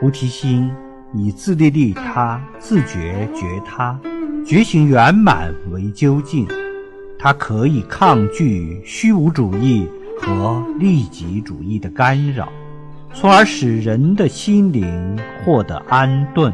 菩提心以自利利他、自觉觉他、觉醒圆满为究竟。它可以抗拒虚无主义和利己主义的干扰，从而使人的心灵获得安顿。